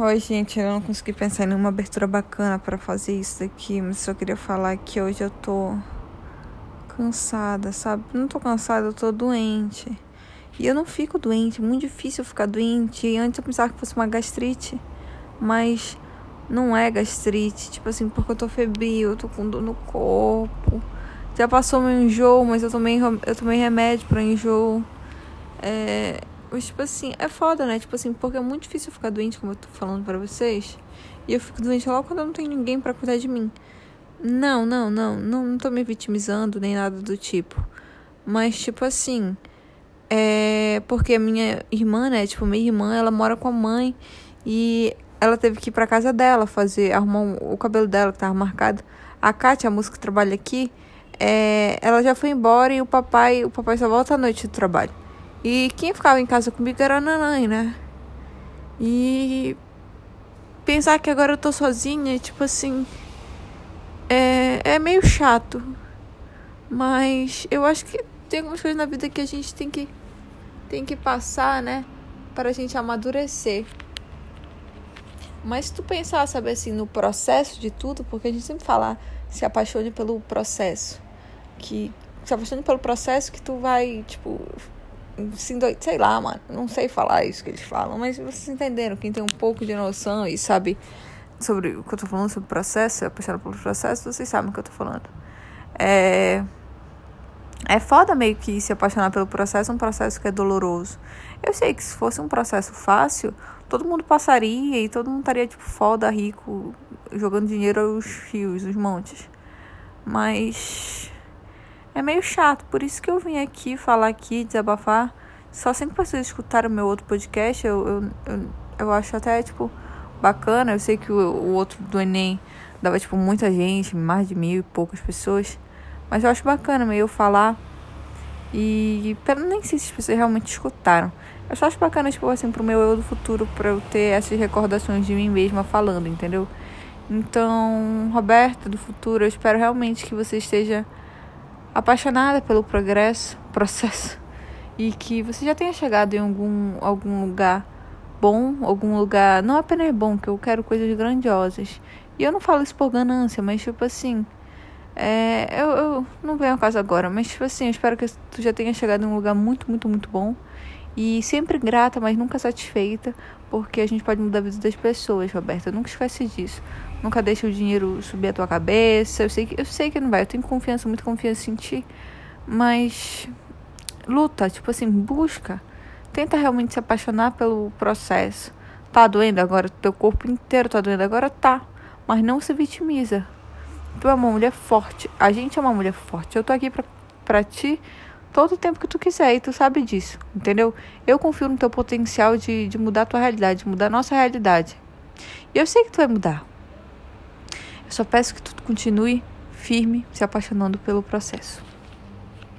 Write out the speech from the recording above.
Oi, gente, eu não consegui pensar em nenhuma abertura bacana para fazer isso daqui, mas só queria falar que hoje eu tô cansada, sabe? Não tô cansada, eu tô doente. E eu não fico doente, é muito difícil ficar doente. E antes eu pensava que fosse uma gastrite, mas não é gastrite, tipo assim, porque eu tô febril, eu tô com dor no corpo. Já passou meu enjoo, mas eu tomei, eu tomei remédio para enjoo. É, mas, tipo assim, é foda, né? Tipo assim, porque é muito difícil ficar doente, como eu tô falando para vocês. E eu fico doente logo quando eu não tenho ninguém para cuidar de mim. Não, não, não, não, não tô me vitimizando nem nada do tipo. Mas, tipo assim, é porque a minha irmã, né? Tipo, minha irmã, ela mora com a mãe e ela teve que ir pra casa dela fazer, arrumar o cabelo dela que tava marcado. A Kátia, a música que trabalha aqui, é, ela já foi embora e o papai, o papai só volta à noite do trabalho. E quem ficava em casa comigo era a nanãe, né? E pensar que agora eu tô sozinha, tipo assim, é, é meio chato. Mas eu acho que tem algumas coisas na vida que a gente tem que, tem que passar, né? Para a gente amadurecer. Mas se tu pensar, sabe assim, no processo de tudo, porque a gente sempre fala, se apaixone pelo processo. Que se apaixone pelo processo que tu vai, tipo, sei lá, mano, não sei falar isso que eles falam, mas vocês entenderam, quem tem um pouco de noção e sabe sobre o que eu tô falando, sobre o processo, apaixonado pelo processo, vocês sabem o que eu tô falando. É. É foda meio que se apaixonar pelo processo, um processo que é doloroso. Eu sei que se fosse um processo fácil, todo mundo passaria e todo mundo estaria, tipo, foda, rico, jogando dinheiro aos rios, os montes. Mas é meio chato, por isso que eu vim aqui falar aqui, desabafar. Só sempre vocês escutaram o meu outro podcast, eu, eu, eu, eu, acho até, tipo, bacana. Eu sei que o, o outro do Enem dava, tipo, muita gente, mais de mil e poucas pessoas. Mas eu acho bacana meio eu falar. E pera, nem sei se as pessoas realmente escutaram. Eu só acho bacana, tipo, assim, pro meu eu do futuro, pra eu ter essas recordações de mim mesma falando, entendeu? Então, Roberta do futuro, eu espero realmente que você esteja apaixonada pelo progresso, processo, e que você já tenha chegado em algum, algum lugar bom, algum lugar não apenas bom, que eu quero coisas grandiosas. E eu não falo isso por ganância, mas tipo assim, é, eu, eu não venho ao caso agora, mas tipo assim, eu espero que tu já tenha chegado em um lugar muito, muito, muito bom. E sempre grata, mas nunca satisfeita, porque a gente pode mudar a vida das pessoas, Roberta. Nunca esquece disso. Nunca deixa o dinheiro subir a tua cabeça. Eu sei que, eu sei que não vai. Eu tenho confiança, muita confiança em ti. Mas luta, tipo assim, busca. Tenta realmente se apaixonar pelo processo. Tá doendo agora? Teu corpo inteiro tá doendo agora? Tá. Mas não se vitimiza. Tu é uma mulher forte. A gente é uma mulher forte. Eu tô aqui pra, pra ti todo o tempo que tu quiser e tu sabe disso, entendeu? Eu confio no teu potencial de, de mudar a tua realidade, de mudar a nossa realidade. E eu sei que tu vai mudar. Eu só peço que tu continue firme, se apaixonando pelo processo.